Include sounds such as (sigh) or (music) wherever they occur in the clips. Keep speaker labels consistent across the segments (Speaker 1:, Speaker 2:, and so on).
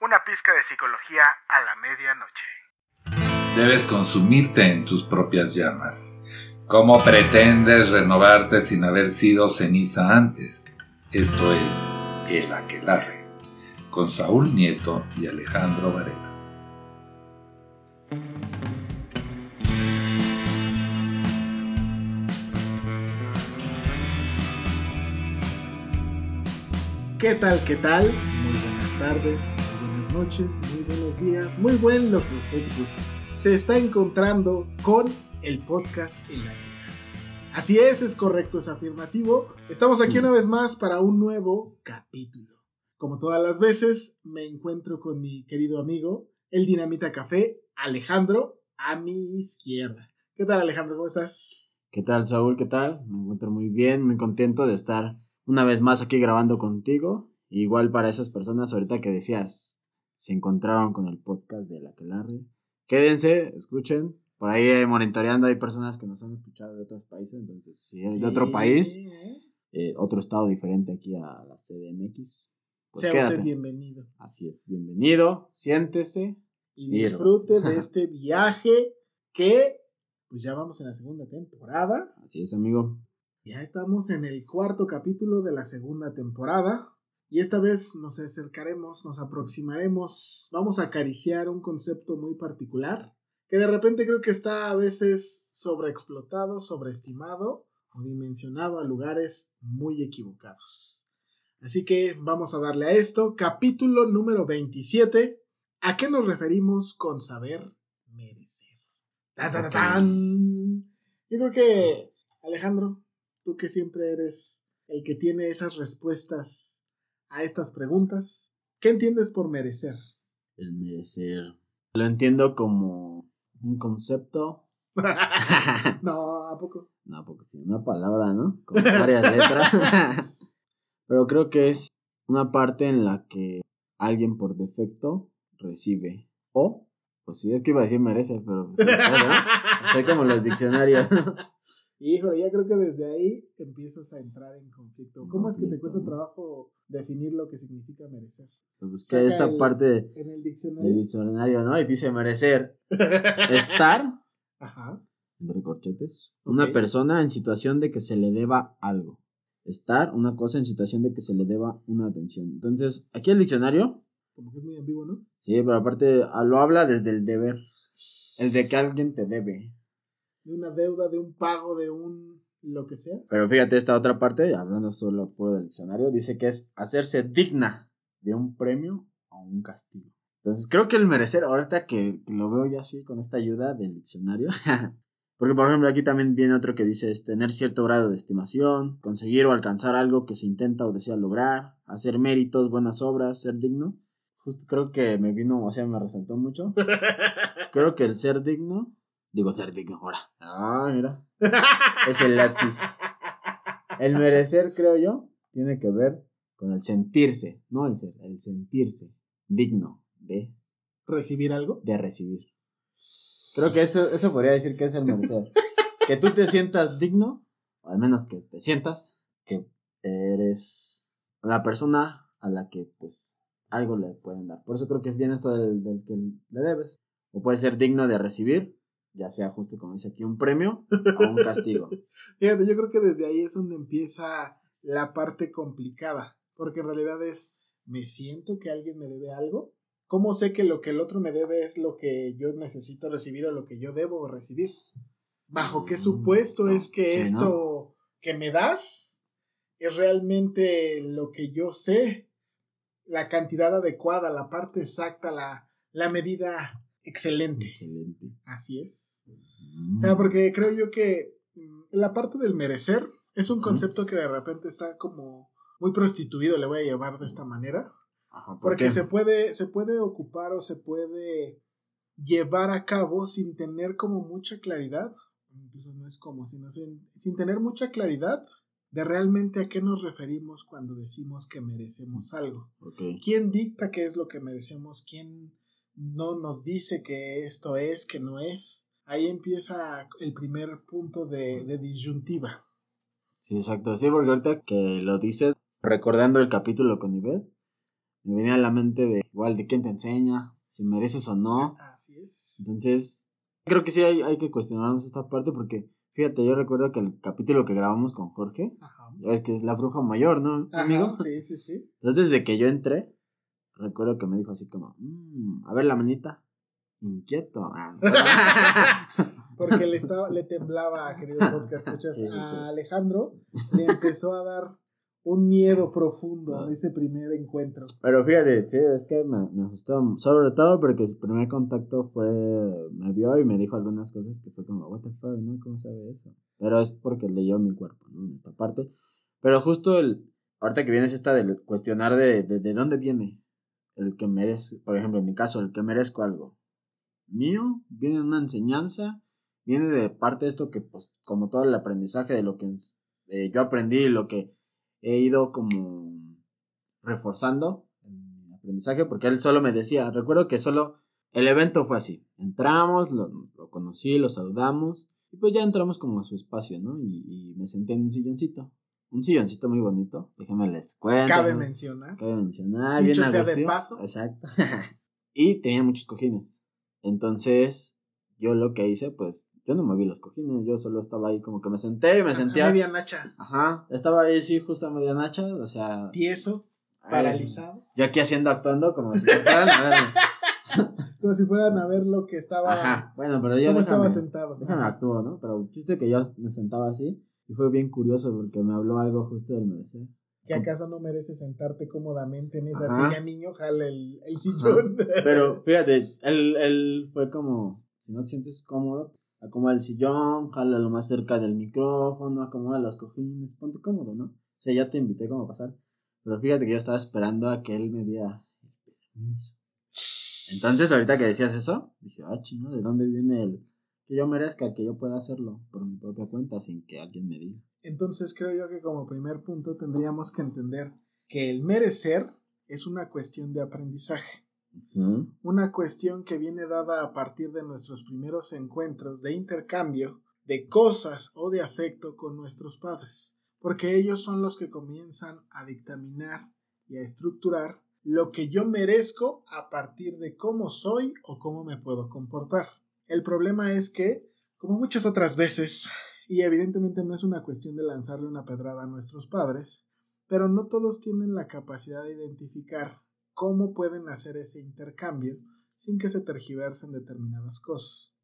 Speaker 1: una pizca de psicología a la medianoche.
Speaker 2: Debes consumirte en tus propias llamas. ¿Cómo pretendes renovarte sin haber sido ceniza antes? Esto es El Aquelarre, con Saúl Nieto y Alejandro Varela.
Speaker 3: ¿Qué tal? ¿Qué tal? Muy buenas tardes, noches, muy buenos días, muy buen lo que usted guste. Se está encontrando con el podcast El Aquelarre. Así es, es correcto, es afirmativo. Estamos aquí una vez más para un nuevo capítulo. Como todas las veces, me encuentro con mi querido amigo, el Dinamita Café, Alejandro, a mi izquierda. ¿Qué tal, Alejandro? ¿Cómo estás?
Speaker 4: ¿Qué tal, Saúl? ¿Qué tal? Me encuentro muy bien, muy contento de estar una vez más aquí grabando contigo. Igual para esas personas ahorita que decías, se encontraron con el podcast de La Aquelarre. Quédense, escuchen. Por ahí monitoreando hay personas que nos han escuchado de otros países, entonces si es de otro
Speaker 3: Sí,
Speaker 4: país,
Speaker 3: ¿eh?
Speaker 4: eh, otro estado diferente aquí a la CDMX, pues
Speaker 3: sea
Speaker 4: quédate.
Speaker 3: usted bienvenido.
Speaker 4: Así es, bienvenido, siéntese.
Speaker 3: Y
Speaker 4: sírvase.
Speaker 3: disfrute de (laughs) este viaje que, pues ya vamos en la segunda temporada.
Speaker 4: Así es, amigo.
Speaker 3: Ya estamos en el cuarto capítulo de la segunda temporada. Y esta vez nos acercaremos, nos aproximaremos, vamos a acariciar un concepto muy particular que de repente creo que está a veces sobreexplotado, sobreestimado o dimensionado a lugares muy equivocados. Así que vamos a darle a esto, capítulo número 27. ¿A qué nos referimos con saber merecer? ¡Tan, tan, tan! Yo creo que, Alejandro, tú que siempre eres el que tiene esas respuestas a estas preguntas, ¿qué entiendes por merecer?
Speaker 4: El merecer. Lo entiendo como un concepto. (laughs) (laughs)
Speaker 3: no, ¿a poco?
Speaker 4: No, porque sí, una palabra, ¿no? Con varias letras. (laughs) Pero creo que es una parte en la que alguien por defecto recibe. O, pues sí, es que iba a decir merece, pero pues, ¿no? Estoy como los diccionarios.
Speaker 3: Híjole, ya creo que desde ahí empiezas a entrar en conflicto. ¿Cómo es que te cuesta trabajo definir lo que significa merecer?
Speaker 4: Busqué
Speaker 3: Saca
Speaker 4: esta
Speaker 3: el-
Speaker 4: parte
Speaker 3: En el
Speaker 4: del
Speaker 3: diccionario.
Speaker 4: diccionario, ¿no? Y dice merecer. (laughs) Estar
Speaker 3: Ajá.
Speaker 4: entre corchetes, una persona en situación de que se le deba algo. Estar, una cosa en situación de que se le deba una atención. Entonces, aquí el diccionario,
Speaker 3: Como que es muy ambiguo, ¿no?
Speaker 4: sí, pero aparte ah, lo habla desde el deber, el de que alguien te debe.
Speaker 3: De una deuda, de un pago, de un lo que sea.
Speaker 4: Pero fíjate esta otra parte, hablando solo puro del diccionario, dice que es hacerse digna de un premio o un castigo. Entonces, creo que el merecer, ahorita que lo veo ya así con esta ayuda del diccionario, (laughs) porque por ejemplo aquí también viene otro que dice es tener cierto grado de estimación, conseguir o alcanzar algo que se intenta o desea lograr, hacer méritos, buenas obras, ser digno. Justo creo que me vino, o sea, me resaltó mucho. (laughs) Creo que el ser digno, digo ser digno ahora. Ah, mira. (laughs) Es el lapsus. El merecer, creo yo, tiene que ver con el sentirse, no el ser, el sentirse digno de,
Speaker 3: ¿Recibir algo?
Speaker 4: de recibir. Creo que (laughs) eso, eso podría decir que es el merecer. Que tú te sientas digno, o al menos que te sientas, que eres la persona a la que pues algo le pueden dar. Por eso creo que es bien esto del, del que le debes. O puede ser digno de recibir, ya sea justo como dice aquí, un premio o un castigo. (laughs)
Speaker 3: Fíjate, yo creo que desde ahí es donde empieza la parte complicada. Porque en realidad es, ¿me siento que alguien me debe algo? ¿Cómo sé que lo que el otro me debe es lo que yo necesito recibir o lo que yo debo recibir? bajo qué supuesto es que
Speaker 4: Sí, ¿no?
Speaker 3: esto que me das es realmente lo que yo sé, la cantidad adecuada, la parte exacta, la, la medida excelente.
Speaker 4: Excelente.
Speaker 3: Así es.
Speaker 4: Mm.
Speaker 3: O sea, porque creo yo que mm, la parte del merecer es un concepto que de repente está como muy prostituido, le voy a llevar de esta manera.
Speaker 4: Ajá, ¿por
Speaker 3: Porque
Speaker 4: qué?
Speaker 3: se puede, se puede ocupar o se puede llevar a cabo sin tener como mucha claridad, incluso no es como, sino sin, sin tener mucha claridad de realmente a qué nos referimos cuando decimos que merecemos algo. ¿Quién dicta qué es lo que merecemos? ¿Quién no nos dice que esto es, que no es? Ahí empieza el primer punto de, de disyuntiva.
Speaker 4: Sí, exacto. Sí, porque ahorita que lo dices, recordando el capítulo con Ivette, me venía a la mente de igual de quién te enseña, si mereces o no.
Speaker 3: Así es.
Speaker 4: Entonces, creo que sí hay, hay que cuestionarnos esta parte porque, fíjate, yo recuerdo que el capítulo que grabamos con Jorge,
Speaker 3: Ajá.
Speaker 4: que es la bruja mayor, ¿no,
Speaker 3: Ajá,
Speaker 4: amigo?
Speaker 3: Sí, sí, sí.
Speaker 4: Entonces, desde que yo entré, recuerdo que me dijo así como, "Mm, a ver la manita, inquieto. Ah, (laughs)
Speaker 3: Porque le, estaba, le temblaba, querido podcast, escuchas,
Speaker 4: Sí, sí, sí.
Speaker 3: a Alejandro le empezó a dar un miedo profundo en ese primer encuentro.
Speaker 4: Pero fíjate, sí, es que me, me asustó, sobre todo porque su primer contacto fue, me vio y me dijo algunas cosas que fue como, what the fuck, ¿no? ¿Cómo sabe eso? Pero es porque leyó mi cuerpo, ¿no? En esta parte. Pero justo el, ahorita que vienes esta del cuestionar de, de, de dónde viene el que merece, por ejemplo, en mi caso, el que merezco algo mío, viene una enseñanza, viene de parte de esto que, pues, como todo el aprendizaje de lo que eh, yo aprendí y lo que he ido como reforzando en aprendizaje, porque él solo me decía, recuerdo que solo el evento fue así, entramos, lo, lo conocí, lo saludamos, y pues ya entramos como a su espacio, ¿no? Y, y me senté en un silloncito, un silloncito muy bonito, déjenme les cuento.
Speaker 3: Cabe mencionar.
Speaker 4: Cabe mencionar.
Speaker 3: Dicho
Speaker 4: bien
Speaker 3: sea de paso.
Speaker 4: Exacto. (laughs) y tenía muchos cojines. Entonces, yo lo que hice, pues, yo no moví los cojines, yo solo estaba ahí como que me senté y me sentía.
Speaker 3: media nacha,
Speaker 4: Ajá, estaba ahí, sí, justo a media nacha, o sea.
Speaker 3: tieso, paralizado,
Speaker 4: Yo aquí haciendo, actuando como si fueran a ver. (laughs)
Speaker 3: como si fueran a ver lo que estaba,
Speaker 4: Ajá, bueno, pero yo déjame,
Speaker 3: estaba sentado.
Speaker 4: déjame actúo, ¿no? Pero el chiste que yo me sentaba así y fue bien curioso porque me habló algo justo del merecer.
Speaker 3: ¿Que acaso no mereces sentarte cómodamente en esa
Speaker 4: Ajá.
Speaker 3: silla, niño? Jala el, el sillón. (laughs)
Speaker 4: Pero fíjate, él, él fue como, si no te sientes cómodo, acomoda el sillón, jala lo más cerca del micrófono, acomoda los cojines, ponte cómodo, ¿no? O sea, ya te invité como a pasar. Pero fíjate que yo estaba esperando a que él me diera el permiso. Entonces, ahorita que decías eso, dije, ah, chino, ¿de dónde viene el que yo merezca, que yo pueda hacerlo por mi propia cuenta sin que alguien me diga?
Speaker 3: Entonces creo yo que como primer punto tendríamos que entender que el merecer es una cuestión de aprendizaje. Una cuestión que viene dada a partir de nuestros primeros encuentros de intercambio de cosas o de afecto con nuestros padres, porque ellos son los que comienzan a dictaminar y a estructurar lo que yo merezco a partir de cómo soy o cómo me puedo comportar. El problema es que, como muchas otras veces, y evidentemente no es una cuestión de lanzarle una pedrada a nuestros padres, pero no todos tienen la capacidad de identificar cómo pueden hacer ese intercambio sin que se tergiversen determinadas cosas.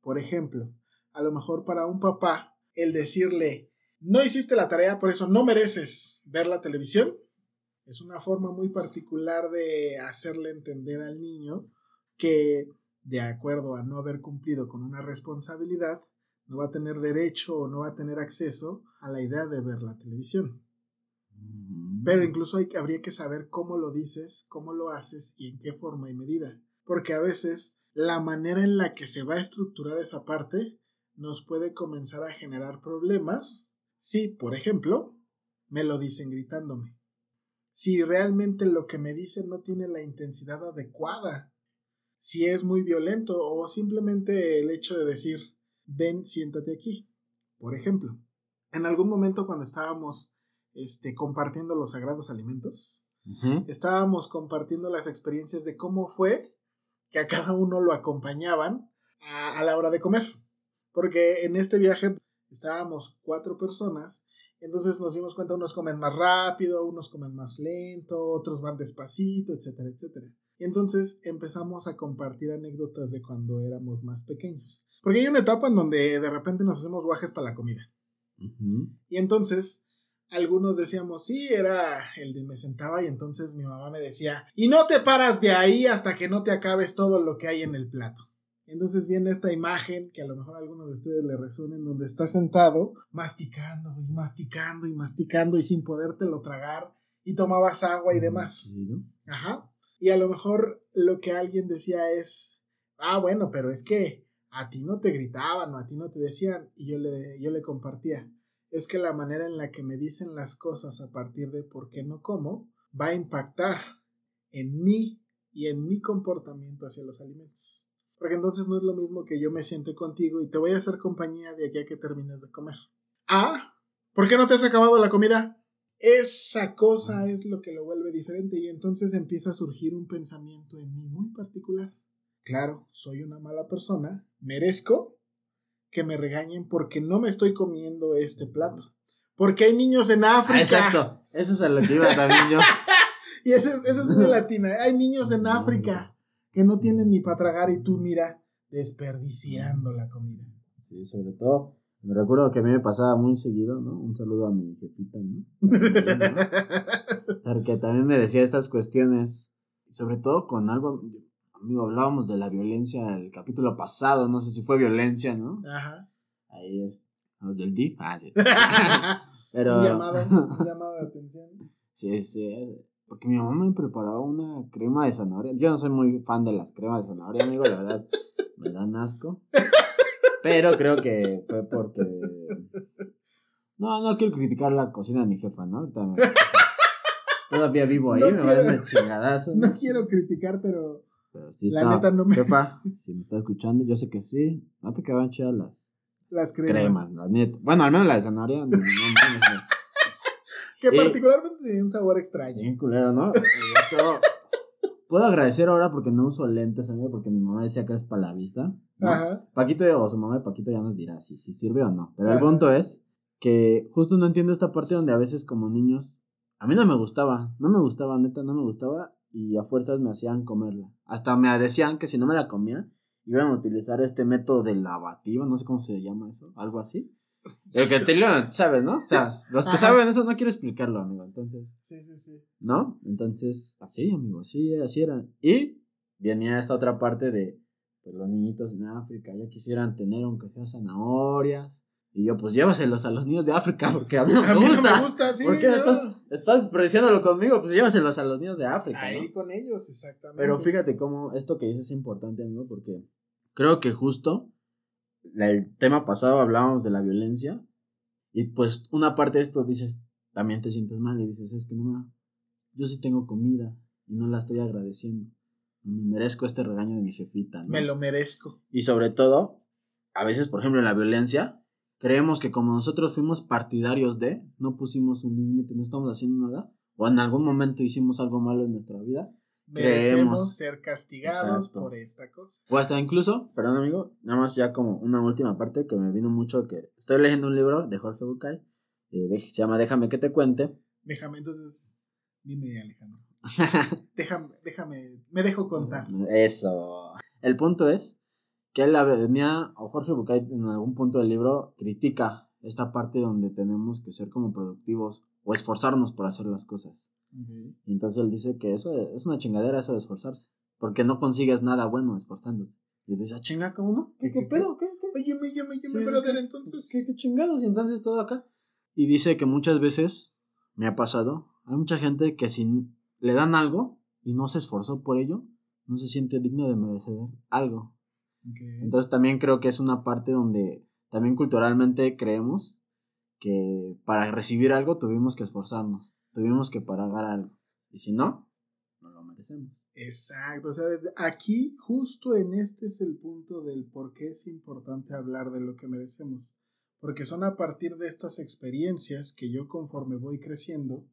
Speaker 3: Por ejemplo, a lo mejor para un papá, el decirle, no hiciste la tarea, por eso no mereces ver la televisión, es una forma muy particular de hacerle entender al niño que, de acuerdo a no haber cumplido con una responsabilidad, no va a tener derecho o no va a tener acceso a la idea de ver la televisión. Pero incluso hay, habría que saber cómo lo dices, cómo lo haces y en qué forma y medida. Porque a veces la manera en la que se va a estructurar esa parte nos puede comenzar a generar problemas si, por ejemplo, me lo dicen gritándome. Si realmente lo que me dicen no tiene la intensidad adecuada. Si es muy violento o simplemente el hecho de decir, ven, siéntate aquí. Por ejemplo, en algún momento cuando estábamos este, compartiendo los sagrados alimentos, estábamos compartiendo las experiencias de cómo fue que a cada uno lo acompañaban a, a la hora de comer. Porque en este viaje estábamos cuatro personas, entonces nos dimos cuenta, unos comen más rápido, unos comen más lento, otros van despacito, etcétera, etcétera. Y entonces empezamos a compartir anécdotas de cuando éramos más pequeños. Porque hay una etapa en donde de repente nos hacemos guajes para la comida. Y entonces algunos decíamos, sí, era el de me sentaba y entonces mi mamá me decía, y no te paras de ahí hasta que no te acabes todo lo que hay en el plato. Entonces viene esta imagen que a lo mejor a alguno de ustedes le resuena en donde está sentado masticando y masticando y masticando y sin podértelo tragar y tomabas agua y demás.
Speaker 4: Sí, ¿no?
Speaker 3: Ajá. Y a lo mejor lo que alguien decía es, ah, bueno, pero es que a ti no te gritaban o a ti no te decían. Y yo le, yo le compartía, es que la manera en la que me dicen las cosas a partir de por qué no como va a impactar en mí y en mi comportamiento hacia los alimentos. Porque entonces no es lo mismo que yo me siente contigo y te voy a hacer compañía de aquí a que termines de comer. Ah, ¿por qué no te has acabado la comida? Esa cosa es lo que lo vuelve diferente y entonces empieza a surgir un pensamiento en mí muy particular. Claro, soy una mala persona, merezco que me regañen porque no me estoy comiendo este plato. Porque hay niños en África.
Speaker 4: Ah, exacto. Eso es a lo que iba también yo. (laughs)
Speaker 3: Y eso es, eso es muy (laughs) latina. Hay niños en África que no tienen ni para tragar y tú, mira, desperdiciando la comida.
Speaker 4: Sí, sobre todo. Me recuerdo que a mí me pasaba muy seguido, ¿no? Un saludo a mi jefita, ¿no? (laughs) Porque también me decía estas cuestiones, sobre todo con algo, amigo, hablábamos de la violencia el capítulo pasado, no sé si fue violencia, ¿no?
Speaker 3: Ajá.
Speaker 4: Ahí es, los del DIF, ah, sí. (laughs) pero...
Speaker 3: llamado, un llamado de atención.
Speaker 4: Sí, sí, porque mi mamá me preparaba una crema de zanahoria. Yo no soy muy fan de las cremas de zanahoria, amigo, la verdad, me dan asco. Pero creo que fue porque... No, no quiero criticar la cocina de mi jefa, ¿no? Ahorita me- Todavía vivo ahí,
Speaker 3: No
Speaker 4: me va a dar
Speaker 3: quiero-
Speaker 4: una chingadazo. ¿no?
Speaker 3: Quiero criticar, pero
Speaker 4: Pero sí
Speaker 3: La
Speaker 4: está.
Speaker 3: neta no me-
Speaker 4: Jefa, (laughs) si me está escuchando, yo sé que sí. No te quedaban chidas las
Speaker 3: las cremas.
Speaker 4: cremas, la neta. Bueno, al menos la de zanahoria. No, no, no, no,
Speaker 3: Que particularmente tenía un sabor extraño.
Speaker 4: Bien culero, ¿no? Y (laughs) yo puedo agradecer ahora porque no uso lentes, amigo, porque mi mamá decía que es para la vista. ¿no?
Speaker 3: Ajá.
Speaker 4: Paquito o su mamá de Paquito ya nos dirá si, si sirve o no. Pero el punto es que justo no entiendo esta parte donde a veces como niños, a mí no me gustaba, no me gustaba, neta, no me gustaba y a fuerzas me hacían comerla. Hasta me decían que si no me la comía, iban a utilizar este método de lavativa, no sé cómo se llama eso, algo así. El que te lo sabes, ¿no? O sea, los que
Speaker 3: Ajá.
Speaker 4: saben eso no quiero explicarlo, amigo. Entonces,
Speaker 3: Sí, sí, sí.
Speaker 4: ¿no? Entonces, así, amigo, así, así era. Y venía esta otra parte de, pues los niñitos en África ya quisieran tener aunque sea zanahorias. Y yo, pues llévaselos a los niños de África, porque a mí no me (laughs)
Speaker 3: A mí
Speaker 4: gusta.
Speaker 3: no me gusta, sí.
Speaker 4: ¿Por qué
Speaker 3: no.
Speaker 4: estás, estás diciéndolo conmigo? Pues llévaselos a los niños de África. ¿no?
Speaker 3: Ahí con ellos, exactamente.
Speaker 4: Pero fíjate cómo esto que dices es importante, amigo, porque creo que justo el tema pasado hablábamos de la violencia y pues una parte de esto dices, también te sientes mal y dices, es que no, me- yo sí tengo comida y no la estoy agradeciendo. Me merezco este regaño de mi jefita. ¿no?
Speaker 3: Me lo merezco.
Speaker 4: Y sobre todo, a veces, por ejemplo, en la violencia, creemos que como nosotros fuimos partidarios de, no pusimos un límite, no estamos haciendo nada, o en algún momento hicimos algo malo en nuestra vida,
Speaker 3: Merecemos
Speaker 4: Creemos.
Speaker 3: ser castigados
Speaker 4: Exacto.
Speaker 3: por esta cosa.
Speaker 4: O hasta incluso, perdón amigo, nada más ya como una última parte que me vino mucho que estoy leyendo un libro de Jorge Bucay, eh, se llama Déjame que te cuente.
Speaker 3: Déjame entonces, dime Alejandro. (laughs) Déjame, déjame, me dejo contar.
Speaker 4: Eso. El punto es que él la venía, o Jorge Bucay en algún punto del libro critica esta parte donde tenemos que ser como productivos o esforzarnos por hacer las cosas. Y entonces él dice que eso es una chingadera eso de esforzarse, porque no consigues nada bueno esforzándote. Y dice, ah, chinga, ¿cómo no? ¿Qué, qué pedo? ¿Qué, qué?
Speaker 3: Oye, me
Speaker 4: sí,
Speaker 3: brother,
Speaker 4: ¿qué-
Speaker 3: entonces.
Speaker 4: ¿Qué, qué chingados? Y entonces todo acá. Y dice que muchas veces me ha pasado, hay mucha gente que si le dan algo y no se esforzó por ello, no se siente digno de merecer algo. Entonces también creo que es una parte donde también culturalmente creemos que para recibir algo tuvimos que esforzarnos, tuvimos que pagar algo. Y si no, no lo merecemos.
Speaker 3: Exacto, o sea, aquí justo en este es el punto del por qué es importante hablar de lo que merecemos, porque son a partir de estas experiencias que yo conforme voy creciendo,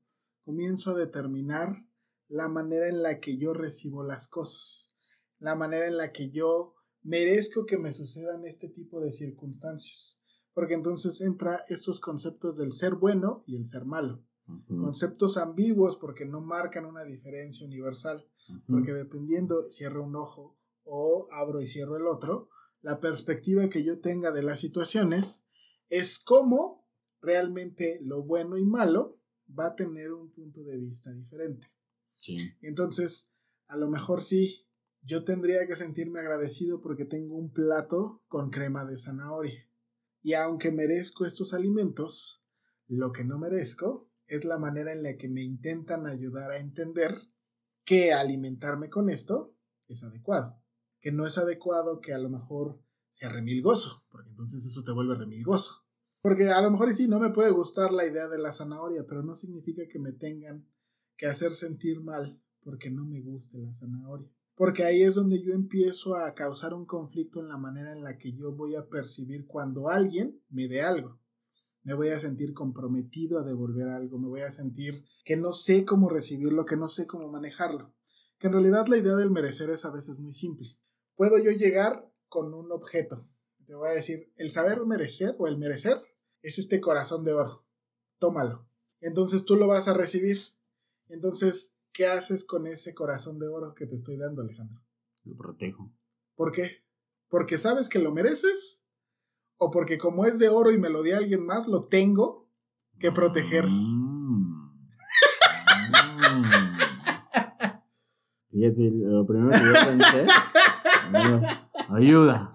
Speaker 3: comienzo a determinar la manera en la que yo recibo las cosas, la manera en la que yo merezco que me sucedan este tipo de circunstancias, porque entonces entra estos conceptos del ser bueno y el ser malo. Conceptos ambiguos porque no marcan una diferencia universal. Porque dependiendo, cierro un ojo o abro y cierro el otro, la perspectiva que yo tenga de las situaciones es cómo realmente lo bueno y malo va a tener un punto de vista diferente.
Speaker 4: Sí.
Speaker 3: Entonces, a lo mejor sí, yo tendría que sentirme agradecido porque tengo un plato con crema de zanahoria. Y aunque merezco estos alimentos, lo que no merezco es la manera en la que me intentan ayudar a entender que alimentarme con esto es adecuado. Que no es adecuado que a lo mejor sea remilgoso, porque entonces eso te vuelve remilgoso. Porque a lo mejor y sí, no me puede gustar la idea de la zanahoria, pero no significa que me tengan que hacer sentir mal porque no me guste la zanahoria. Porque ahí es donde yo empiezo a causar un conflicto en la manera en la que yo voy a percibir cuando alguien me dé algo. Me voy a sentir comprometido a devolver algo, me voy a sentir que no sé cómo recibirlo, que no sé cómo manejarlo. Que en realidad la idea del merecer es a veces muy simple. Puedo yo llegar con un objeto. Te voy a decir, el saber merecer o el merecer es este corazón de oro. Tómalo. Entonces tú lo vas a recibir. Entonces, ¿qué haces con ese corazón de oro que te estoy dando, Alejandro?
Speaker 4: Lo protejo.
Speaker 3: ¿Por qué? ¿Porque sabes que lo mereces? ¿O porque como es de oro y me lo dio alguien más, lo tengo que proteger?
Speaker 4: Mm. Mm. (laughs) Fíjate, lo primero que yo pensé. amigo, ayuda.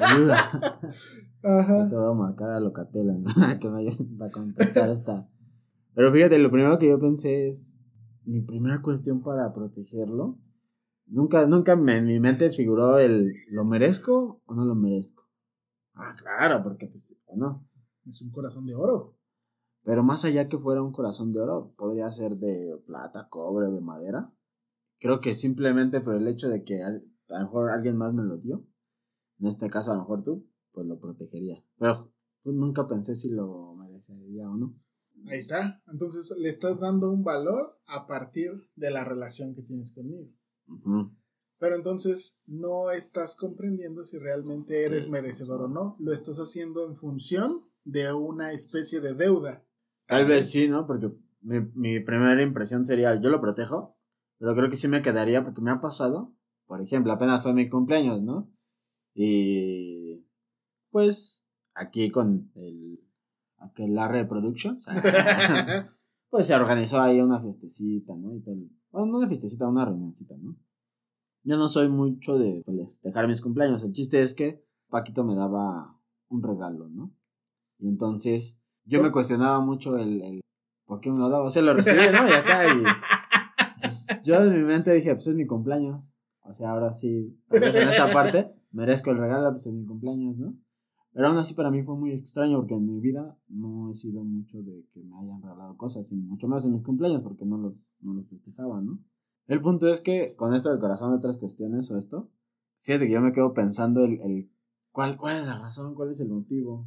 Speaker 4: Ayuda.
Speaker 3: Ajá.
Speaker 4: Te voy a marcar a Locatela ¿no? (laughs) que me ayude para contestar esta. Pero fíjate, lo primero que yo pensé es. Mi primera cuestión para protegerlo. Nunca, nunca me- en mi mente figuró el. ¿Lo merezco o no lo merezco? Ah, claro, porque pues. no.
Speaker 3: Es un corazón de oro.
Speaker 4: Pero más allá que fuera un corazón de oro, podría ser de plata, cobre, de madera. Creo que simplemente por el hecho de que al- a lo mejor alguien más me lo dio, en este caso a lo mejor tú, pues lo protegería. Pero pues, nunca pensé si lo merecería o no.
Speaker 3: Ahí está. Entonces le estás dando un valor a partir de la relación que tienes conmigo. Pero entonces no estás comprendiendo si realmente eres merecedor o no. Lo estás haciendo en función de una especie de deuda.
Speaker 4: Tal vez sí, ¿no? Porque mi, mi primera impresión sería, yo lo protejo, pero creo que sí me quedaría porque me ha pasado, por ejemplo, apenas fue mi cumpleaños, ¿no? Y pues aquí con el aquel Productions, (laughs) pues se organizó ahí una fiestecita, ¿no? Y tal. Bueno, no una fiestecita, una reunioncita, ¿no? Yo no soy mucho de festejar mis cumpleaños. El chiste es que Paquito me daba un regalo, ¿no? Y entonces yo me cuestionaba mucho el, el ¿por qué me lo daba? O sea, lo recibí, ¿no? Y acá y pues, yo en mi mente dije, pues es mi cumpleaños. O sea, ahora sí, en esta parte merezco el regalo, pues es mi cumpleaños, ¿no? Pero aún así para mí fue muy extraño porque en mi vida no he sido mucho de que me hayan regalado cosas, y mucho menos en mis cumpleaños porque no los, no los festejaba, ¿no? El punto es que con esto del corazón de otras cuestiones o esto, fíjate que yo me quedo pensando el, el ¿cuál, cuál es la razón, cuál es el motivo.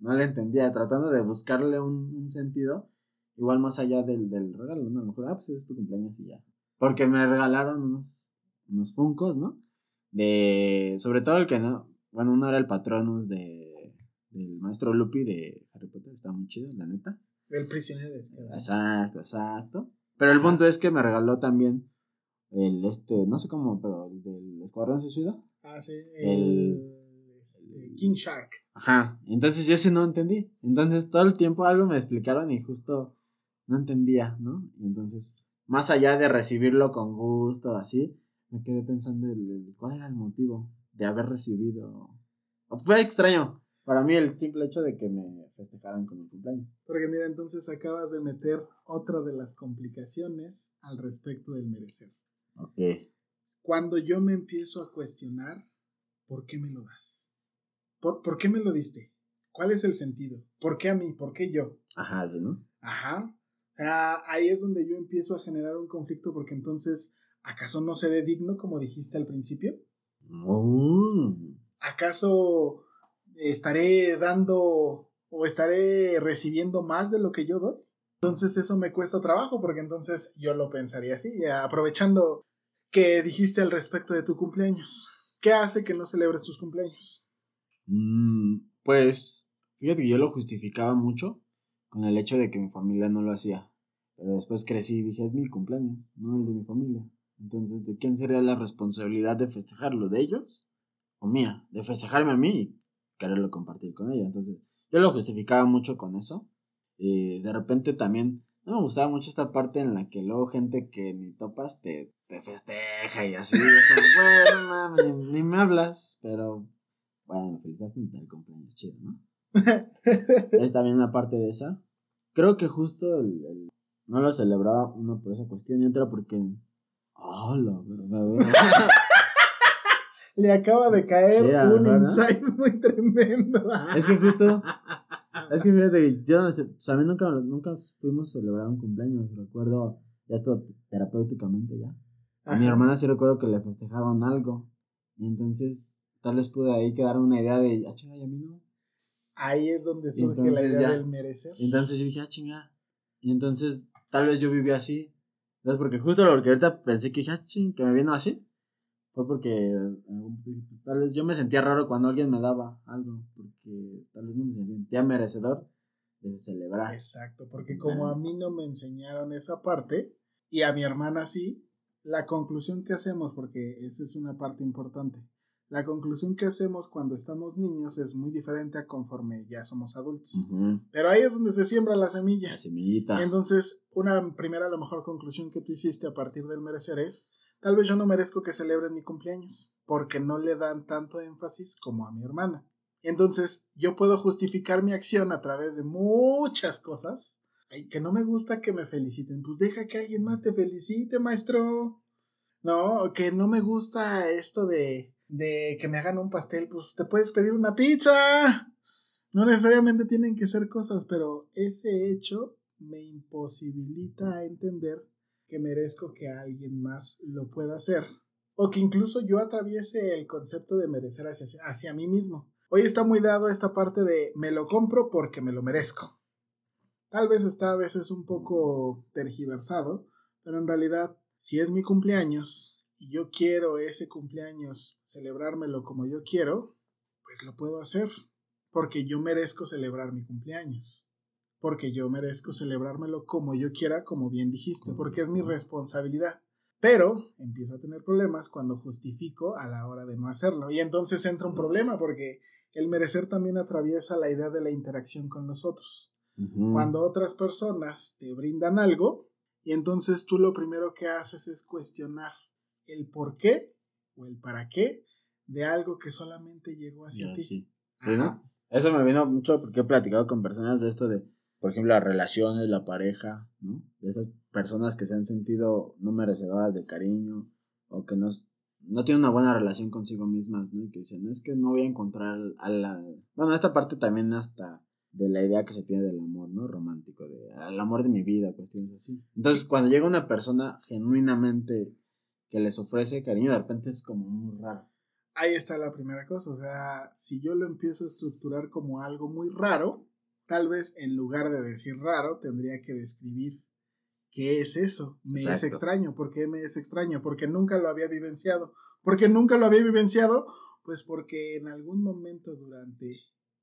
Speaker 4: No le entendía, tratando de buscarle un, un sentido, igual más allá del, del regalo, ¿no? A lo mejor, ah, pues es tu cumpleaños y ya. Porque me regalaron unos, unos funcos, ¿no? De, sobre todo el que no, bueno, uno era el Patronus de, del maestro Lupi de Harry Potter, está muy chido, la neta.
Speaker 3: Del prisionero de Azkaban.
Speaker 4: Exacto, exacto. Pero el punto es que me regaló también el este, no sé cómo, pero el del Escuadrón Suicida.
Speaker 3: Ah, sí.
Speaker 4: El-
Speaker 3: El, este, King Shark.
Speaker 4: Ajá. Entonces yo sí no entendí. Entonces todo el tiempo algo me explicaron y justo no entendía, ¿no? Y entonces, más allá de recibirlo con gusto, así, me quedé pensando el, el- cuál era el motivo de haber recibido. Fue extraño. Para mí el simple hecho de que me festejaran con mi cumpleaños.
Speaker 3: Porque mira, entonces acabas de meter otra de las complicaciones al respecto del merecer.
Speaker 4: Ok.
Speaker 3: Cuando yo me empiezo a cuestionar, ¿por qué me lo das? ¿Por, por qué me lo diste? ¿Cuál es el sentido? ¿Por qué a mí? ¿Por qué yo?
Speaker 4: Ajá, sí, ¿no?
Speaker 3: Ajá. Ah, ahí es donde yo empiezo a generar un conflicto porque entonces, ¿acaso no seré digno como dijiste al principio?
Speaker 4: Mm.
Speaker 3: ¿Acaso estaré dando o estaré recibiendo más de lo que yo doy? Entonces eso me cuesta trabajo porque entonces yo lo pensaría así, aprovechando que dijiste al respecto de tu cumpleaños. ¿Qué hace que no celebres tus cumpleaños?
Speaker 4: Mm, pues, fíjate que yo lo justificaba mucho con el hecho de que mi familia no lo hacía. Pero después crecí y dije, es mi cumpleaños, no el de mi familia. Entonces, ¿de quién sería la responsabilidad de festejarlo? ¿De ellos? ¿O mía? De festejarme a mí y quererlo compartir con ellos. Entonces, yo lo justificaba mucho con eso. Y de repente también no me gustaba mucho esta parte en la que luego gente que ni topas te, te festeja y así. Es como, bueno, ni, ni, me hablas, pero bueno, felicitaste el cumpleaños, chido, ¿no? (laughs) es también una parte de esa. Creo que justo el, el, no lo celebraba uno por esa cuestión y otra porque. ¡Oh, la verdad! (laughs)
Speaker 3: Le acaba de caer
Speaker 4: Sí,
Speaker 3: un
Speaker 4: ¿verdad?
Speaker 3: insight muy tremendo.
Speaker 4: Es que justo. Es que fíjate, yo no sé, o sea, a mí nunca, nunca fuimos a celebrar un cumpleaños. Recuerdo, ya esto terapéuticamente ya. A mi hermana sí recuerdo que le festejaron algo. Y entonces, tal vez pude ahí quedar una idea de, ah, chinga, y a mí no.
Speaker 3: Ahí es donde surge la idea
Speaker 4: ya.
Speaker 3: del merecer.
Speaker 4: Y entonces yo dije, ah, chinga. Y entonces, tal vez yo viví así. Entonces, porque justo lo que ahorita pensé que dije, ah, ching, que me vino así. Fue porque pues, tal vez yo me sentía raro cuando alguien me daba algo. Porque tal vez no me sentía merecedor de celebrar.
Speaker 3: Exacto, porque como a mí no me enseñaron esa parte y a mi hermana sí, la conclusión que hacemos, porque esa es una parte importante, la conclusión que hacemos cuando estamos niños es muy diferente a conforme ya somos adultos. Pero ahí es donde se siembra la semilla.
Speaker 4: La semillita.
Speaker 3: Entonces, una primera, a lo mejor, conclusión que tú hiciste a partir del merecer es, tal vez yo no merezco que celebren mi cumpleaños, porque no le dan tanto énfasis como a mi hermana. Entonces, yo puedo justificar mi acción a través de muchas cosas. Ay, que no me gusta que me feliciten. Pues deja que alguien más te felicite, maestro. No, que no me gusta esto de, de que me hagan un pastel. Pues te puedes pedir una pizza. No necesariamente tienen que ser cosas, pero ese hecho me imposibilita entender que merezco que alguien más lo pueda hacer. O que incluso yo atraviese el concepto de merecer hacia, hacia mí mismo. Hoy está muy dado esta parte de me lo compro porque me lo merezco. Tal vez está a veces un poco tergiversado, pero en realidad, si es mi cumpleaños y yo quiero ese cumpleaños celebrármelo como yo quiero, pues lo puedo hacer porque yo merezco celebrar mi cumpleaños. Porque yo merezco celebrármelo como yo quiera, como bien dijiste, porque es mi responsabilidad. Pero empiezo a tener problemas cuando justifico a la hora de no hacerlo. Y entonces entra un problema porque el merecer también atraviesa la idea de la interacción con los otros. Cuando otras personas te brindan algo, y entonces tú lo primero que haces es cuestionar el por qué o el para qué de algo que solamente llegó hacia
Speaker 4: Ya,
Speaker 3: ti.
Speaker 4: sí. Sí, ¿no? Eso me vino mucho porque he platicado con personas de esto de, por ejemplo, las relaciones, la pareja, ¿no? De esas personas que se han sentido no merecedoras de cariño o que no, no tienen una buena relación consigo mismas, ¿no? Y que dicen, es que no voy a encontrar a la... Bueno, esta parte también hasta de la idea que se tiene del amor, ¿no? Romántico, de al amor de mi vida, cuestiones así. Entonces, cuando llega una persona genuinamente que les ofrece cariño, de repente es como muy raro.
Speaker 3: Ahí está la primera cosa. O sea, si yo lo empiezo a estructurar como algo muy raro, tal vez en lugar de decir raro, tendría que describir qué es eso. Me es extraño. ¿Por qué me es extraño? Porque nunca lo había vivenciado. ¿Por qué nunca lo había vivenciado? Pues porque en algún momento durante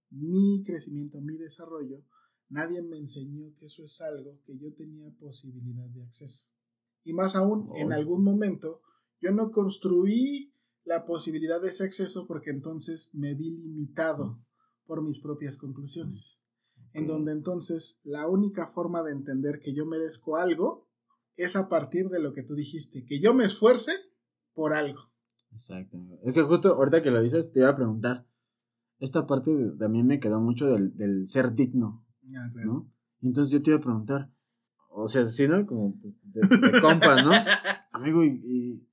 Speaker 3: mi crecimiento, mi desarrollo, nadie me enseñó que eso es algo que yo tenía posibilidad de acceso. Y más aún, en algún momento, yo no construí la posibilidad de ese acceso porque entonces me vi limitado por mis propias conclusiones. En donde entonces la única forma de entender que yo merezco algo es a partir de lo que tú dijiste, que yo me esfuerce por algo.
Speaker 4: Exacto. Es que justo ahorita que lo dices, te iba a preguntar. Esta parte también me quedó mucho del, del ser digno,
Speaker 3: Ah, claro.
Speaker 4: ¿no? Entonces yo te iba a preguntar, o sea, sí, ¿no? Como pues, de, de compas, ¿no? (laughs) Amigo, ¿y, y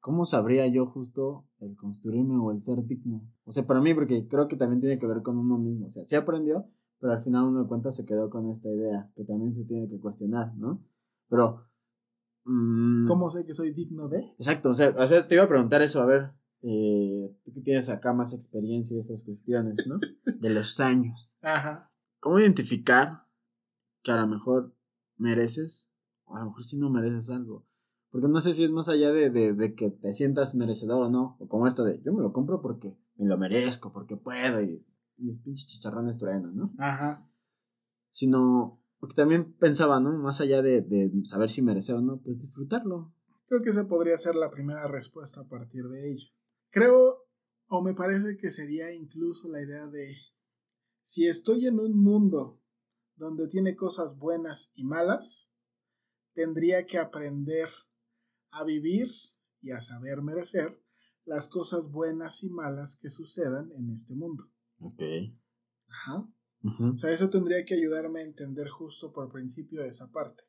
Speaker 4: cómo sabría yo justo el construirme o el ser digno? O sea, para mí, porque creo que también tiene que ver con uno mismo. O sea, sí aprendió, pero al final uno de cuentas se quedó con esta idea, que también se tiene que cuestionar, ¿no? Pero... mm,
Speaker 3: ¿Cómo sé que soy digno de?
Speaker 4: Exacto, o sea, o sea, te iba a preguntar eso, a ver, eh, tú que tienes acá más experiencia en estas cuestiones, ¿no? De los años.
Speaker 3: Ajá.
Speaker 4: ¿Cómo identificar que a lo mejor mereces o a lo mejor si no mereces algo? Porque no sé si es más allá de, de, de que te sientas merecedor o no, o como esto de yo me lo compro porque me lo merezco, porque puedo y mis pinches chicharrones truenan, ¿no?
Speaker 3: Ajá.
Speaker 4: sino porque también pensaba, ¿no? Más allá de, de saber si merece o no, pues disfrutarlo.
Speaker 3: Creo que esa podría ser la primera respuesta a partir de ello. Creo, o me parece que sería incluso la idea de, si estoy en un mundo donde tiene cosas buenas y malas, tendría que aprender a vivir y a saber merecer las cosas buenas y malas que sucedan en este mundo.
Speaker 4: Ok.
Speaker 3: Ajá. O sea, eso tendría que ayudarme a entender justo por principio esa parte.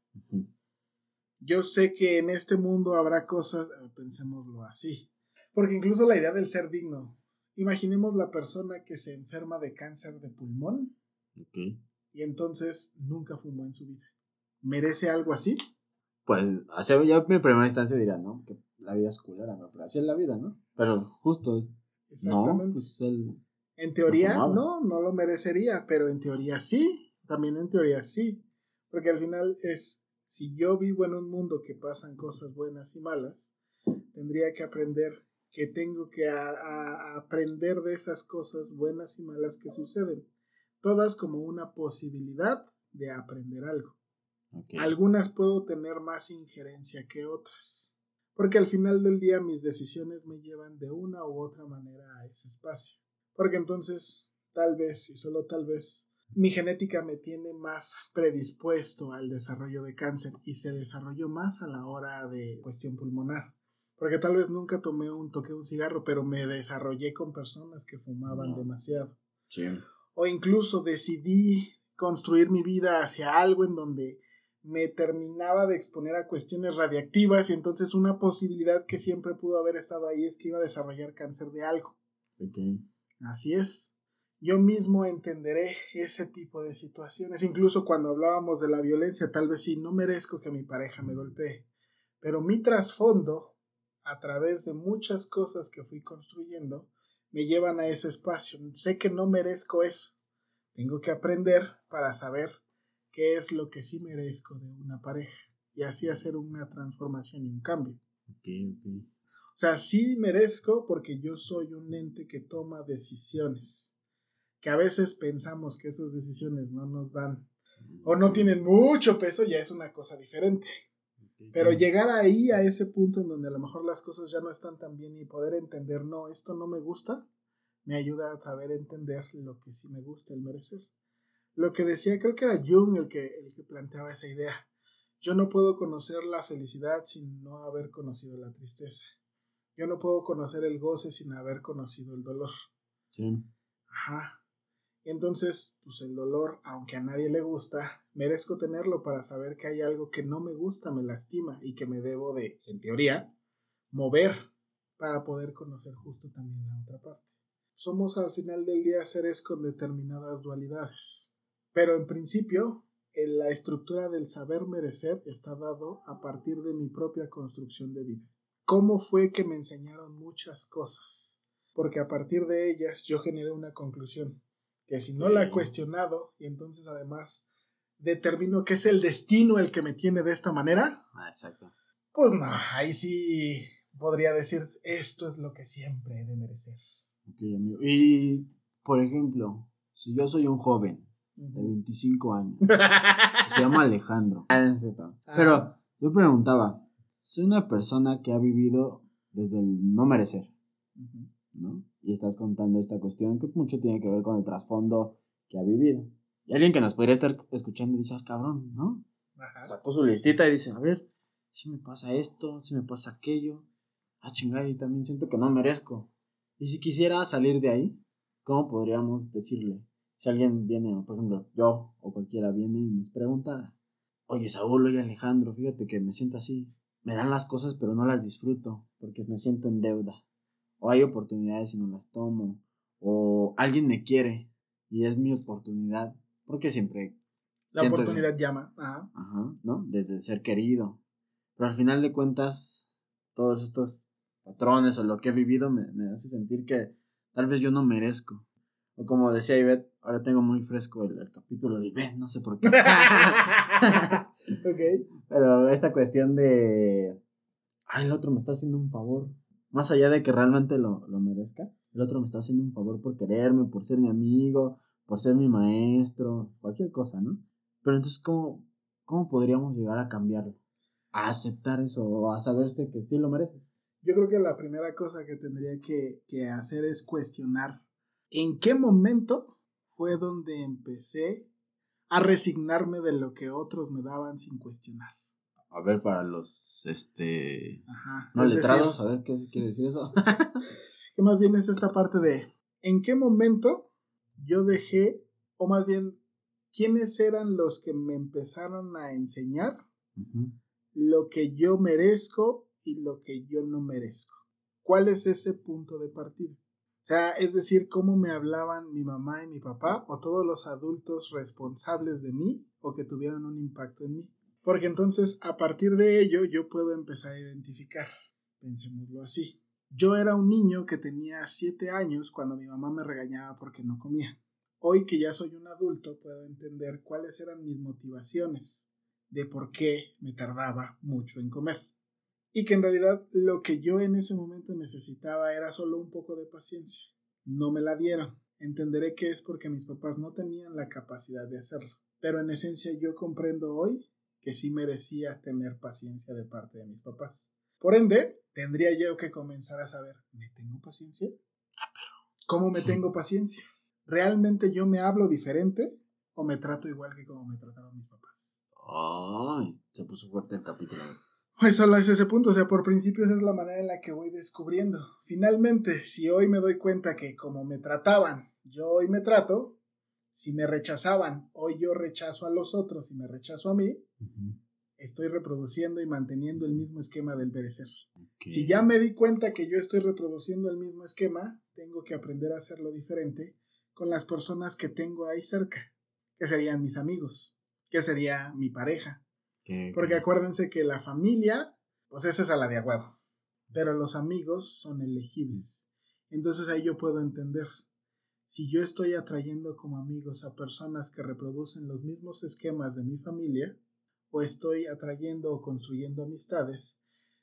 Speaker 3: Yo sé que en este mundo habrá cosas, eh, pensémoslo así, porque incluso la idea del ser digno, imaginemos la persona que se enferma de cáncer de pulmón
Speaker 4: Ok.
Speaker 3: y entonces nunca fumó en su vida. ¿Merece algo así?
Speaker 4: Pues, así, ya en primera instancia dirá, ¿no? Que la vida es culera, ¿no? Pero así es la vida, ¿no? Pero justo, es- no,
Speaker 3: Exactamente.
Speaker 4: pues él...
Speaker 3: En teoría, no, no lo merecería, pero en teoría sí, también en teoría sí, porque al final es, si yo vivo en un mundo que pasan cosas buenas y malas, tendría que aprender que tengo que a- a- aprender de esas cosas buenas y malas que suceden, todas como una posibilidad de aprender algo. Algunas puedo tener más injerencia que otras, porque al final del día mis decisiones me llevan de una u otra manera a ese espacio. Porque entonces, tal vez, y solo tal vez, mi genética me tiene más predispuesto al desarrollo de cáncer y se desarrolló más a la hora de cuestión pulmonar. Porque tal vez nunca tomé un toqué un cigarro, pero me desarrollé con personas que fumaban
Speaker 4: No.
Speaker 3: demasiado
Speaker 4: Sí.
Speaker 3: o incluso decidí construir mi vida hacia algo en donde me terminaba de exponer a cuestiones radiactivas y entonces una posibilidad que siempre pudo haber estado ahí es que iba a desarrollar cáncer de algo.
Speaker 4: Ok.
Speaker 3: Así es. Yo mismo entenderé ese tipo de situaciones. Incluso cuando hablábamos de la violencia, tal vez sí, no merezco que mi pareja me golpee. Pero mi trasfondo, a través de muchas cosas que fui construyendo, me llevan a ese espacio. Sé que no merezco eso. Tengo que aprender para saber qué es lo que sí merezco de una pareja. Y así hacer una transformación y un cambio.
Speaker 4: Ok, ok.
Speaker 3: O sea, sí merezco porque yo soy un ente que toma decisiones. Que a veces pensamos que esas decisiones no nos dan o no tienen mucho peso, ya es una cosa diferente. Pero llegar ahí a ese punto en donde a lo mejor las cosas ya no están tan bien y poder entender, no, esto no me gusta, me ayuda a saber entender lo que sí me gusta, el merecer. Lo que decía, creo que era Jung el que, el que planteaba esa idea. Yo no puedo conocer la felicidad sin no haber conocido la tristeza. Yo no puedo conocer el goce sin haber conocido el dolor.
Speaker 4: Sí.
Speaker 3: Ajá. Entonces, pues el dolor, aunque a nadie le gusta, merezco tenerlo para saber que hay algo que no me gusta, me lastima y que me debo de, en teoría, mover para poder conocer justo también la otra parte. Somos al final del día seres con determinadas dualidades, pero en principio en la estructura del saber merecer está dado a partir de mi propia construcción de vida. ¿Cómo fue que me enseñaron muchas cosas? Porque a partir de ellas yo generé una conclusión que si no la he cuestionado y entonces además determino que es el destino el que me tiene de esta manera,
Speaker 4: Ah, exacto.
Speaker 3: pues no, ahí sí podría decir esto es lo que siempre he de merecer.
Speaker 4: Ok, amigo. Y, por ejemplo, si yo soy un joven de 25 años, (laughs) que se llama Alejandro. Ah, cierto.
Speaker 3: Ah.
Speaker 4: Pero yo preguntaba, soy una persona que ha vivido desde el no merecer. ¿no? Y estás contando esta cuestión que mucho tiene que ver con el trasfondo que ha vivido. Y alguien que nos podría estar escuchando dice, ah, cabrón, ¿no?
Speaker 3: Ajá.
Speaker 4: Sacó su listita y dice, a ver, si me pasa esto, si me pasa aquello. Ah, chingada, y también siento que no merezco. Y si quisiera salir de ahí, ¿cómo podríamos decirle? Si alguien viene, por ejemplo, yo o cualquiera viene y nos pregunta, oye Saúl, oye Alejandro, fíjate que me siento así. Me dan las cosas pero no las disfruto porque me siento en deuda. O hay oportunidades y no las tomo. O alguien me quiere y es mi oportunidad. Porque siempre...
Speaker 3: La
Speaker 4: que-
Speaker 3: oportunidad llama. Ajá.
Speaker 4: Ajá, ¿no? De, de ser querido. Pero al final de cuentas, todos estos patrones o lo que he vivido me, me hace sentir que tal vez yo no merezco. O como decía Ivette, ahora tengo muy fresco el, el capítulo de Ivette, no sé por qué. (laughs) (laughs)
Speaker 3: ok.
Speaker 4: Pero esta cuestión de, ay, el otro me está haciendo un favor. Más allá de que realmente lo, lo merezca, el otro me está haciendo un favor por quererme, por ser mi amigo, por ser mi maestro, cualquier cosa, ¿no? Pero entonces, ¿cómo, cómo podríamos llegar a cambiarlo? A aceptar eso o a saberse que sí lo mereces.
Speaker 3: Yo creo que la primera cosa que tendría que, que hacer es cuestionar en qué momento fue donde empecé a resignarme de lo que otros me daban sin cuestionar.
Speaker 4: A ver, para los, este...
Speaker 3: Ajá.
Speaker 4: No letrados,
Speaker 3: decir,
Speaker 4: a ver qué quiere decir eso. (laughs)
Speaker 3: que más bien es esta parte de en qué momento yo dejé, o más bien, quiénes eran los que me empezaron a enseñar lo que yo merezco y lo que yo no merezco. ¿Cuál es ese punto de partida? O sea, es decir, cómo me hablaban mi mamá y mi papá o todos los adultos responsables de mí o que tuvieron un impacto en mí. Porque entonces a partir de ello yo puedo empezar a identificar. Pensémoslo así. Yo era un niño que tenía 7 años cuando mi mamá me regañaba porque no comía. Hoy que ya soy un adulto puedo entender cuáles eran mis motivaciones de por qué me tardaba mucho en comer. Y que en realidad lo que yo en ese momento necesitaba era solo un poco de paciencia. No me la dieron. Entenderé que es porque mis papás no tenían la capacidad de hacerlo. Pero en esencia yo comprendo hoy que sí merecía tener paciencia de parte de mis papás. Por ende, tendría yo que comenzar a saber, ¿me tengo paciencia? ¿Cómo me tengo paciencia? ¿Realmente yo me hablo diferente o me trato igual que como me trataron mis papás?
Speaker 4: Ay, se puso fuerte el capítulo. (laughs)
Speaker 3: Pues solo es ese punto, o sea, por principio esa es la manera en la que voy descubriendo. Finalmente, si hoy me doy cuenta que como me trataban, yo hoy me trato, si me rechazaban, hoy yo rechazo a los otros y me rechazo a mí, estoy reproduciendo y manteniendo el mismo esquema del perecer. Si ya me di cuenta que yo estoy reproduciendo el mismo esquema, tengo que aprender a hacerlo diferente con las personas que tengo ahí cerca, que serían mis amigos, que sería mi pareja,
Speaker 4: Que-
Speaker 3: porque acuérdense que la familia, pues esa es a la de huevo. Pero los amigos son elegibles. Entonces ahí yo puedo entender. Si yo estoy atrayendo como amigos a personas que reproducen los mismos esquemas de mi familia, o estoy atrayendo o construyendo amistades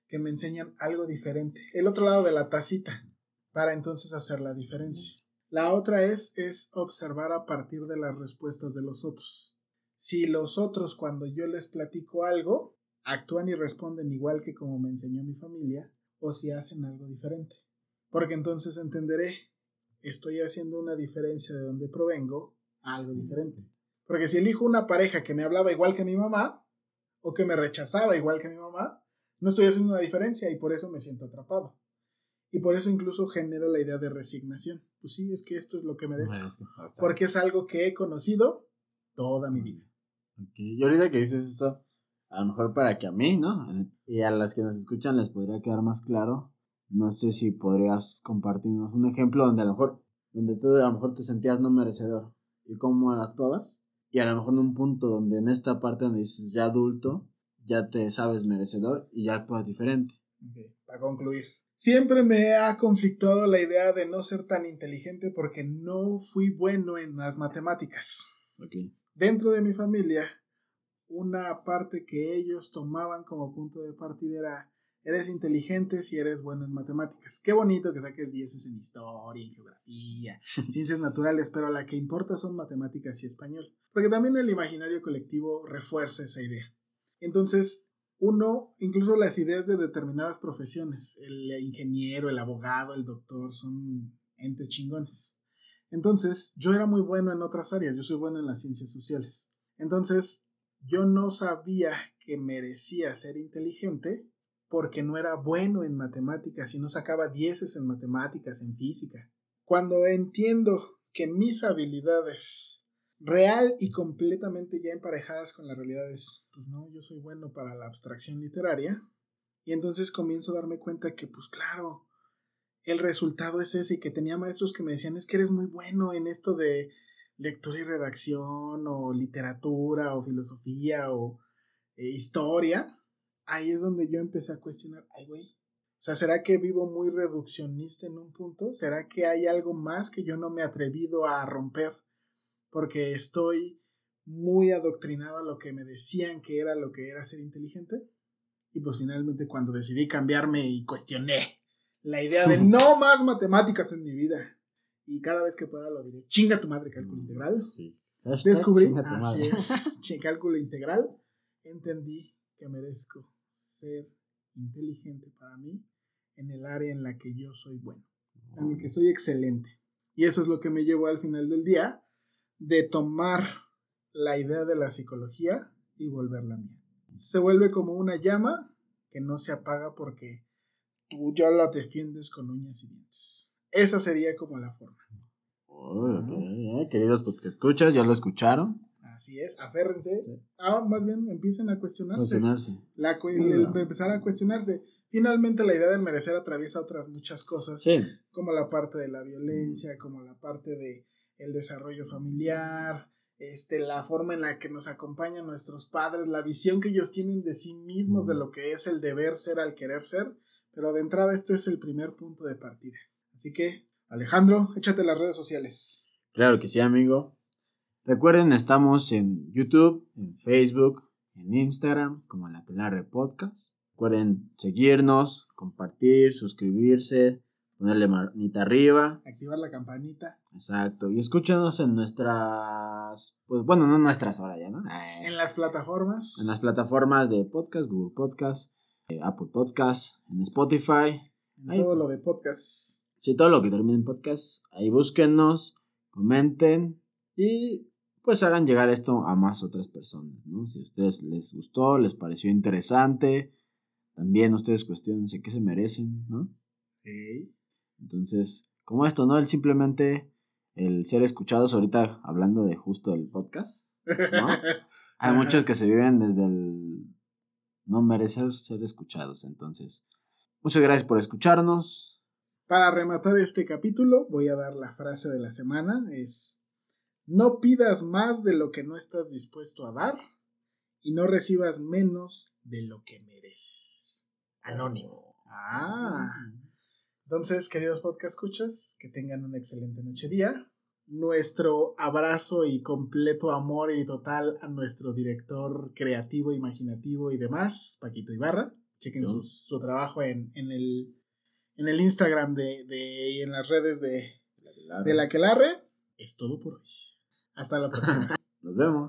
Speaker 3: que me enseñan algo diferente. El otro lado de la tacita, para entonces hacer la diferencia. La otra es, es observar a partir de las respuestas de los otros si los otros cuando yo les platico algo actúan y responden igual que como me enseñó mi familia o si hacen algo diferente. Porque entonces entenderé, estoy haciendo una diferencia de donde provengo a algo diferente. Porque si elijo una pareja que me hablaba igual que mi mamá o que me rechazaba igual que mi mamá, no estoy haciendo una diferencia y por eso me siento atrapado. Y por eso incluso genero la idea de resignación. Pues sí, es que esto es lo que merezco. Porque es algo que he conocido toda mi vida.
Speaker 4: ok. Y ahorita que dices eso, a lo mejor para que a mí, ¿no? Y a las que nos escuchan les podría quedar más claro. No sé si podrías compartirnos un ejemplo donde a lo mejor, donde tú a lo mejor te sentías no merecedor y cómo actuabas. Y a lo mejor en un punto donde en esta parte donde dices ya adulto, ya te sabes merecedor y ya actúas diferente.
Speaker 3: Ok, para concluir. Siempre me ha conflictuado la idea de no ser tan inteligente porque no fui bueno en las matemáticas.
Speaker 4: Ok.
Speaker 3: Dentro de mi familia, una parte que ellos tomaban como punto de partida era, eres inteligente si eres bueno en matemáticas. Qué bonito que saques dieces en historia, en geografía, (laughs) ciencias naturales, pero la que importa son matemáticas y español. Porque también el imaginario colectivo refuerza esa idea. Entonces, uno, incluso las ideas de determinadas profesiones, el ingeniero, el abogado, el doctor, son entes chingones. Entonces, yo era muy bueno en otras áreas, yo soy bueno en las ciencias sociales. Entonces, yo no sabía que merecía ser inteligente porque no era bueno en matemáticas y no sacaba dieces en matemáticas, en física. Cuando entiendo que mis habilidades real y completamente ya emparejadas con las realidades, pues no, yo soy bueno para la abstracción literaria. Y entonces comienzo a darme cuenta que, pues claro, el resultado es ese y que tenía maestros que me decían, es que eres muy bueno en esto de lectura y redacción o literatura o filosofía o eh, historia. Ahí es donde yo empecé a cuestionar, ay güey, o sea, ¿será que vivo muy reduccionista en un punto? ¿Será que hay algo más que yo no me he atrevido a romper? porque estoy muy adoctrinado a lo que me decían que era lo que era ser inteligente. Y pues finalmente cuando decidí cambiarme y cuestioné la idea de (laughs) no más matemáticas en mi vida. Y cada vez que pueda lo diré, chinga tu madre cálculo integral.
Speaker 4: Sí.
Speaker 3: Descubrí, así
Speaker 4: madre.
Speaker 3: es, (laughs) cálculo integral, entendí que merezco ser inteligente para mí en el área en la que yo soy bueno, en el que soy excelente. Y eso es lo que me llevó al final del día de tomar la idea de la psicología y volverla mía. Se vuelve como una llama que no se apaga porque tú ya la defiendes con uñas y dientes. Esa sería como la forma.
Speaker 4: Uy, ok, eh, Queridos porque escuchas, ya lo escucharon.
Speaker 3: Así es, aférrense.
Speaker 4: Sí.
Speaker 3: Ah, más bien empiecen a cuestionarse.
Speaker 4: Cuestionarse.
Speaker 3: La cu- el- el empezar a cuestionarse. Finalmente la idea del merecer atraviesa otras muchas cosas,
Speaker 4: Sí.
Speaker 3: como la parte de la violencia, como la parte de el desarrollo familiar, este, la forma en la que nos acompañan nuestros padres, la visión que ellos tienen de sí mismos, de lo que es el deber ser al querer ser. Pero de entrada este es el primer punto de partida. Así que, Alejandro, échate las redes sociales.
Speaker 4: Claro que sí, amigo. Recuerden, estamos en YouTube, en Facebook, en Instagram, como la Quelarre Podcast. Recuerden seguirnos, compartir, suscribirse, ponerle manita arriba.
Speaker 3: Activar la campanita.
Speaker 4: Exacto. Y escúchanos en nuestras. Pues bueno, no nuestras ahora ya, ¿no? Eh,
Speaker 3: En las plataformas.
Speaker 4: en las plataformas de podcast, Google Podcast, Apple Podcast, en Spotify.
Speaker 3: en
Speaker 4: Ahí.
Speaker 3: todo lo de podcast.
Speaker 4: Sí, todo lo que termine en podcast. Ahí búsquennos, comenten y pues hagan llegar esto a más otras personas, ¿no? Si a ustedes les gustó, les pareció interesante, también ustedes cuestionense qué se merecen, ¿no? Entonces, como esto, ¿no? El simplemente el ser escuchados ahorita hablando de justo del podcast, ¿no? (laughs) Hay muchos que se viven desde el no merecer ser escuchados, entonces, muchas gracias por escucharnos.
Speaker 3: Para rematar este capítulo, voy a dar la frase de la semana. Es, no pidas más de lo que no estás dispuesto a dar y no recibas menos de lo que mereces. Anónimo. Ah. Entonces, queridos podcast escuchas, que tengan un excelente noche día. Nuestro abrazo y completo amor y total a nuestro director creativo, imaginativo y demás, Paquito Ibarra. Chequen su, su trabajo en, en el, en el Instagram de, de- y en las redes de, de la Quelarre. Es todo por hoy. Hasta la próxima. (laughs)
Speaker 4: Nos vemos.